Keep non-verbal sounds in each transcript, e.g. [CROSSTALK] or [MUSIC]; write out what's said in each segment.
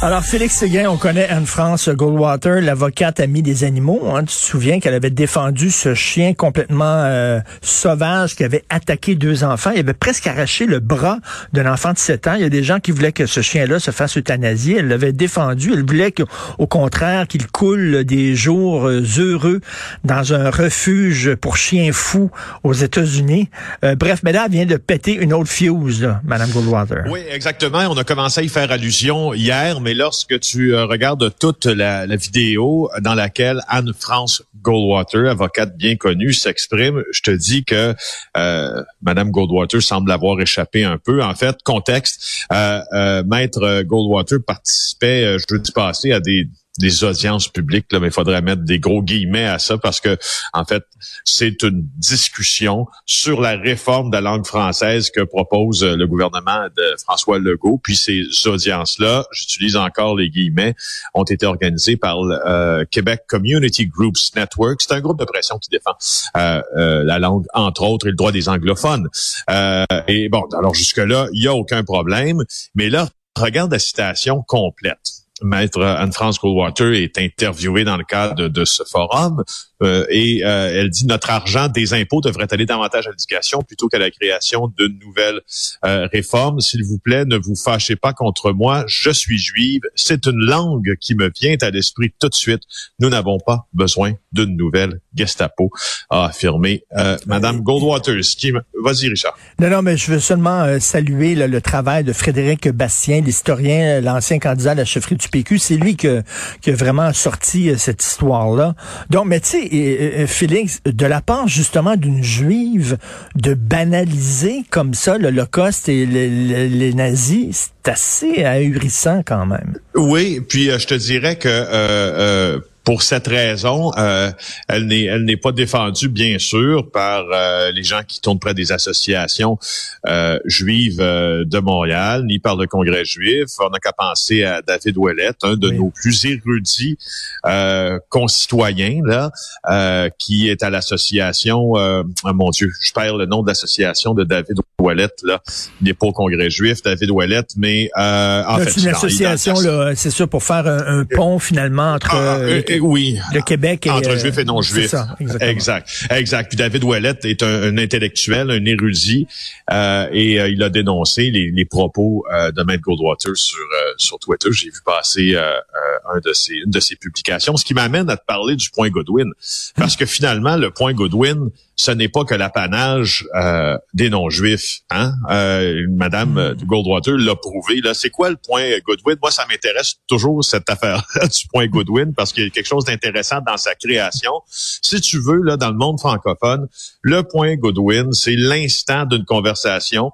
Alors, Félix Séguin, on connaît Anne-France Goldwater, l'avocate amie des animaux. Hein. Tu te souviens qu'elle avait défendu ce chien complètement euh, sauvage qui avait attaqué deux enfants. Il avait presque arraché le bras d'un enfant de 7 ans. Il y a des gens qui voulaient que ce chien-là se fasse euthanasier. Elle l'avait défendu. Elle voulait qu'au contraire, qu'il coule des jours euh, heureux dans un refuge pour chiens fous aux États-Unis. Euh, bref, mais là, elle vient de péter une autre fuse, là, Madame Goldwater. Oui, exactement. On a commencé à y faire allusion hier, mais lorsque tu euh, regardes toute la, vidéo dans laquelle Anne-France Goldwater, avocate bien connue, s'exprime, je te dis que euh, Madame Goldwater semble avoir échappé un peu. En fait, contexte, euh, euh Maître Goldwater participait jeudi passé à des des audiences publiques, là, mais il faudrait mettre des gros guillemets à ça parce que, en fait, c'est une discussion sur la réforme de la langue française que propose le gouvernement de François Legault. Puis ces audiences-là, j'utilise encore les guillemets, ont été organisées par le euh, Québec Community Groups Network. C'est un groupe de pression qui défend euh, euh, la langue, entre autres, et le droit des anglophones. et bon, alors jusque-là, il n'y a aucun problème. Mais là, regarde la citation complète. Maître Anne-France Goldwater est interviewée dans le cadre de, ce forum euh, et euh, elle dit notre argent des impôts devrait aller davantage à l'éducation plutôt qu'à la création de nouvelles euh, réformes. S'il vous plaît, ne vous fâchez pas contre moi. Je suis juive. C'est une langue qui me vient à l'esprit tout de suite. Nous n'avons pas besoin d'une nouvelle Gestapo, a affirmé Madame Goldwater. Vas-y, Richard. Non, non, mais je veux seulement saluer le travail de Frédéric Bastien, l'historien, l'ancien candidat à la chefferie du C'est lui qui a vraiment sorti cette histoire-là. Donc, mais tu sais, Félix, de la part justement d'une juive, de banaliser comme ça l'Holocauste et les nazis, c'est assez ahurissant quand même. Oui, puis euh, je te dirais que euh, euh, pour cette raison, euh, elle n'est elle n'est pas défendue bien sûr par euh, les gens qui tournent près des associations euh, juives de Montréal, ni par le Congrès juif. On n'a qu'à penser à David Ouellet, un de nos plus érudits concitoyens là, qui est à l'association. Oh mon Dieu, je perds le nom de l'association de David Ouellet là. Il n'est pas au Congrès juif, David Ouellet, mais en fait, c'est une association là, c'est sûr pour faire un, pont finalement entre ah, oui. Le Québec et, entre juifs et non juifs. Ça, exact. Exact. Puis David Ouellet est un, intellectuel, un érudit, euh, et euh, il a dénoncé les, propos euh, de Matt Goldwater sur sur Twitter. J'ai vu passer un de une de ses publications, ce qui m'amène à te parler du point Godwin, parce que finalement le point Godwin ce n'est pas que l'apanage euh, des non-juifs. Hein? Euh, Madame hmm. Goldwater l'a prouvé. Là, c'est quoi le point Goodwin? Moi, ça m'intéresse toujours cette affaire du point Goodwin parce qu'il y a quelque chose d'intéressant dans sa création. Si tu veux, là, dans le monde francophone, le point Goodwin, c'est l'instant d'une conversation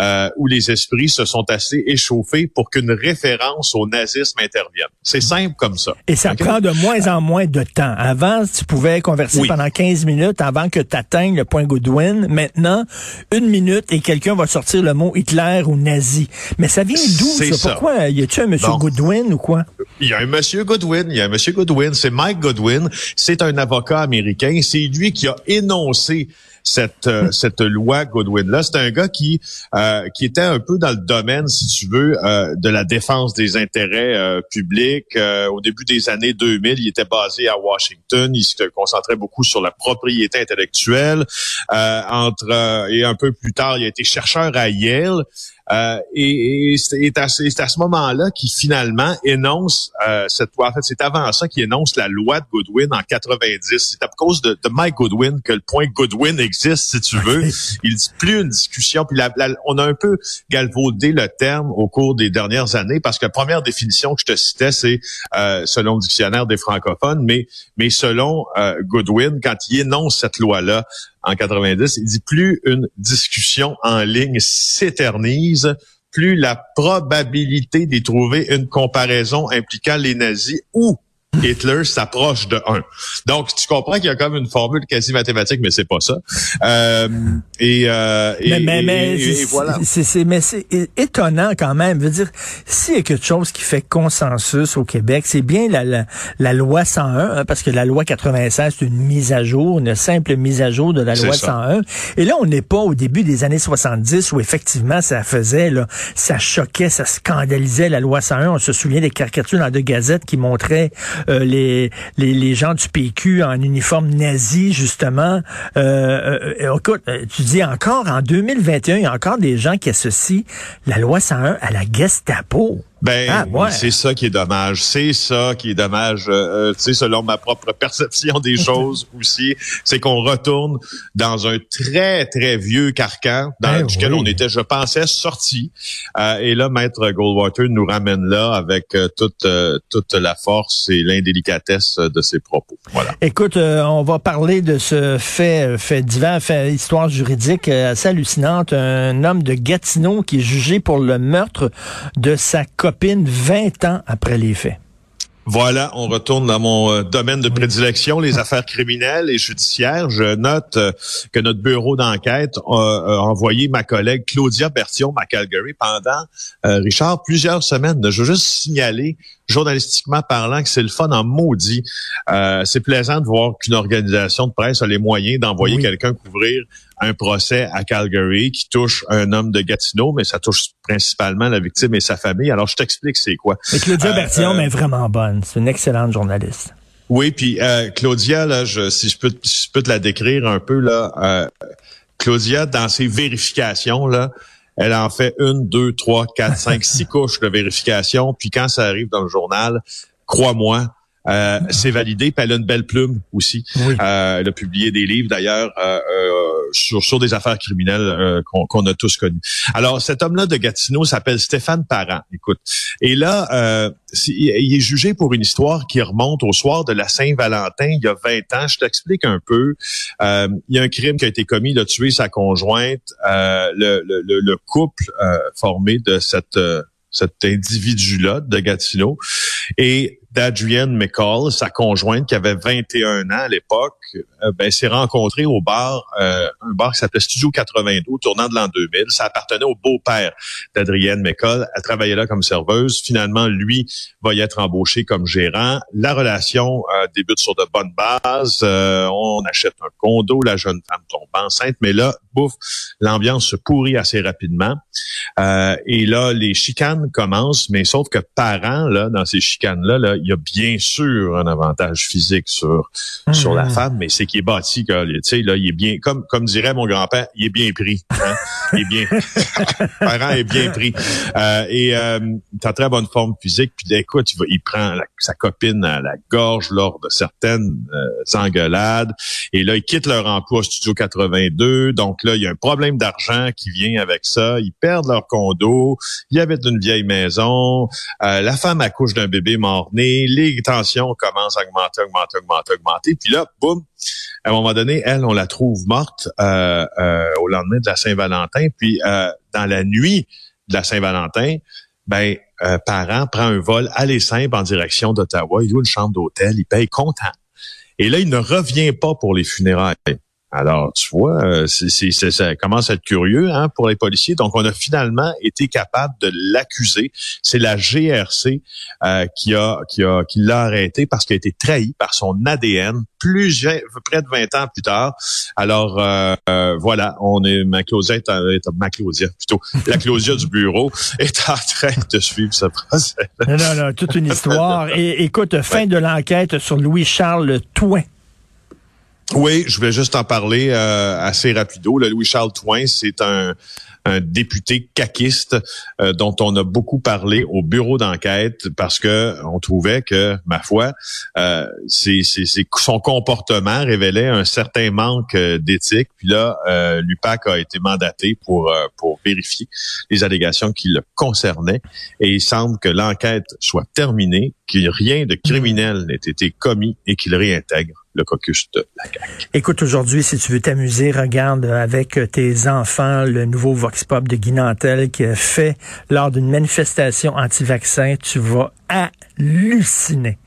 euh, où les esprits se sont assez échauffés pour qu'une référence au nazisme intervienne. C'est simple comme ça. Et ça prend de moins en moins de temps. Avant, tu pouvais converser pendant 15 minutes avant que ta le point Goodwin. Maintenant, une minute et quelqu'un va sortir le mot Hitler ou nazi. Mais ça vient d'où, ça? Pourquoi? Y a-tu un monsieur Goodwin ou quoi? Il y a un monsieur Goodwin. Il y a un monsieur Goodwin. C'est Mike Goodwin. C'est un avocat américain. C'est lui qui a énoncé cette euh, [LAUGHS] cette loi Goodwin là. C'est un gars qui euh, qui était un peu dans le domaine, si tu veux, euh, de la défense des intérêts publics. au début des années 2000, il était basé à Washington. Il se concentrait beaucoup sur la propriété intellectuelle. entre et un peu plus tard, il a été chercheur à Yale. Euh, et, c'est à, ce moment-là qu'il finalement énonce euh, cette loi. En fait, c'est avant ça qu'il énonce la loi de Goodwin en 90. C'est à cause de, de, Mike Goodwin que le point Goodwin existe, si tu veux. Il dit plus une discussion. Puis on a un peu galvaudé le terme au cours des dernières années parce que la première définition que je te citais, c'est euh, selon le dictionnaire des francophones, mais mais selon Goodwin, quand il énonce cette loi-là, en 90. Il dit plus une discussion en ligne s'éternise, plus la probabilité d'y trouver une comparaison impliquant les nazis ou Hitler s'approche de 1. Donc, tu comprends qu'il y a comme une formule quasi mathématique, mais c'est pas ça. Euh, et, euh, mais, mais, mais voilà. C'est, mais c'est étonnant quand même. Je veux dire, s'il y a quelque chose qui fait consensus au Québec, c'est bien la, la, loi 101, hein, parce que la loi 96, c'est une mise à jour, une simple mise à jour de la loi 101. Et là, on n'est pas au début des années 70 où effectivement ça faisait, là, ça choquait, ça scandalisait la loi 101. On se souvient des caricatures dans deux gazettes qui montraient euh, les, les, les, gens du PQ en uniforme nazi, justement. Euh, euh, euh écoute, tu dis encore, en 2021, il y a encore des gens qui associent la loi 101 à la Gestapo. Ben, ah, c'est ça qui est dommage. C'est ça qui est dommage. Euh, euh, tu sais, selon ma propre [LAUGHS] perception des choses aussi, c'est qu'on retourne dans un très très vieux carcan dans ben lequel on était, je pensais, sorti. Euh, et là, Maître Goldwater nous ramène là avec toute toute la force et l'indélicatesse de ses propos. Voilà. Écoute, on va parler de ce fait fait divers, fait histoire juridique assez hallucinante. Un homme de Gatineau qui est jugé pour le meurtre de sa copine 20 ans après les faits. Voilà, on retourne dans mon euh, domaine de prédilection, les affaires criminelles et judiciaires. Je note euh, que notre bureau d'enquête a, envoyé ma collègue Claudia Bertion à Calgary pendant, euh, Richard, plusieurs semaines. Je veux juste signaler journalistiquement parlant, que c'est le fun en maudit. Euh, c'est plaisant de voir qu'une organisation de presse a les moyens d'envoyer quelqu'un couvrir un procès à Calgary qui touche un homme de Gatineau, mais ça touche principalement la victime et sa famille. Alors, je t'explique c'est quoi. Mais Claudia euh, euh est vraiment bonne. C'est une excellente journaliste. Oui, puis euh, Claudia, là, je, si je peux, si je peux te la décrire un peu là, euh, Claudia dans ses vérifications là, elle en fait une, deux, trois, quatre, cinq, six [LAUGHS] couches de vérification. Puis quand ça arrive dans le journal, crois-moi, euh, c'est validé, puis elle a une belle plume aussi. Euh, elle a publié des livres d'ailleurs euh, sur, sur des affaires criminelles qu'on a tous connues. Alors, cet homme-là de Gatineau s'appelle Stéphane Parent. Écoute, et là, il est jugé pour une histoire qui remonte au soir de la Saint-Valentin, il y a 20 ans. Je t'explique un peu. il y a un crime qui a été commis, il a tué sa conjointe. Le, le, le, couple formé de cette cet individu-là de Gatineau. Et d'Adrienne McCall, sa conjointe qui avait 21 ans à l'époque, euh, ben, s'est rencontrée au bar, euh, un bar qui s'appelait Studio 82, tournant de l'an 2000. Ça appartenait au beau-père d'Adrienne McCall. Elle travaillait là comme serveuse. Finalement, lui va y être embauché comme gérant. La relation euh, débute sur de bonnes bases. on achète un condo, la jeune femme tombe enceinte, mais là, bouf, l'ambiance se pourrit assez rapidement. Euh, et là, les chicanes commencent, mais sauf que parents, là, dans ces chicanes-là, là, il y a bien sûr un avantage physique sur, sur la mmh. femme, mais c'est qu'il est bâti, tu sais, là, il est bien, comme, comme dirait mon grand-père, il est bien pris. Hein? il est bien, [LAUGHS] parent est bien pris. Euh, et euh, t'as très bonne forme physique, puis ben, écoute, tu vas, il prend sa copine à la gorge lors de certaines euh, engueulades, et là, ils quittent leur emploi Studio 80 donc là, il y a un problème d'argent qui vient avec ça. Ils perdent leur condo. Il y avait une vieille maison. Euh, la femme accouche d'un bébé mort-né. Les tensions commencent à augmenter, augmenter, augmenter, augmenter. Puis là, boum, à un moment donné, elle, on la trouve morte euh, euh, au lendemain de la Saint-Valentin. Puis euh, dans la nuit de la Saint-Valentin, ben euh, parent prend un vol à les simples en direction d'Ottawa. Il loue une chambre d'hôtel. Il paye content. Et là, il ne revient pas pour les funérailles. Alors, tu vois, euh, c'est, ça commence à être curieux hein, pour les policiers. Donc, on a finalement été capable de l'accuser. C'est la GRC euh, qui a qui a qui l'a arrêté parce qu'il a été trahi par son ADN plus près de 20 ans plus tard. Alors euh, voilà, on est ma Claudia est, ma Claudia plutôt la [LAUGHS] Claudia du bureau est en train de suivre ce procès. Non, non, non, toute une [LAUGHS] histoire. Et écoute, fin de l'enquête sur Louis Charles Touin. Oui, je vais juste en parler euh, assez rapido. Le Louis-Charles Toin, c'est un, député caquiste euh, dont on a beaucoup parlé au bureau d'enquête parce que on trouvait que, ma foi, euh, son comportement révélait un certain manque euh, d'éthique. Puis là, l'UPAC a été mandaté pour, pour vérifier les allégations qui le concernaient. Et il semble que l'enquête soit terminée, qu'il rien de criminel n'ait été commis et qu'il réintègre le caucus de la CAQ. Écoute, aujourd'hui, si tu veux t'amuser, regarde avec tes enfants le nouveau Vox Pop de Guy Nantel qui a fait lors d'une manifestation anti-vaccin. Tu vas halluciner.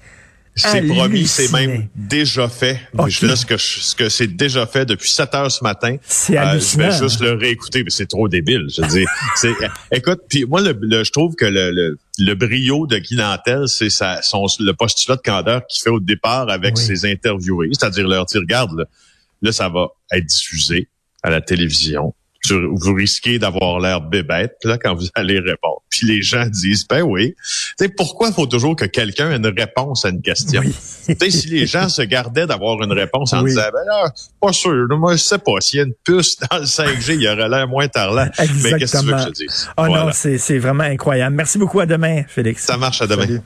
C'est promis, c'est même déjà fait. Okay. Là, ce que ce que c'est déjà fait depuis 7 heures ce matin. C'est euh, Je vais juste le réécouter, mais c'est trop débile. Je [LAUGHS] écoute, puis moi, le, je trouve que le, le, brio de Guy Nantel, c'est sa, son, le postulat de candeur qu'il fait au départ avec ses interviewés, c'est-à-dire leur dire, regarde, là, là, ça va être diffusé à la télévision vous risquez d'avoir l'air bébête là quand vous allez répondre. Puis les gens disent ben oui. Tu pourquoi il faut toujours que quelqu'un ait une réponse à une question? Si les gens se gardaient d'avoir une réponse en disant ben là, pas sûr, moi je sais pas s'il y a une puce dans le 5G, il y aurait l'air moins parlant. Mais qu'est-ce que tu veux que je dise? Oh non, c'est c'est vraiment incroyable. Merci beaucoup à demain, Félix. Ça marche à demain.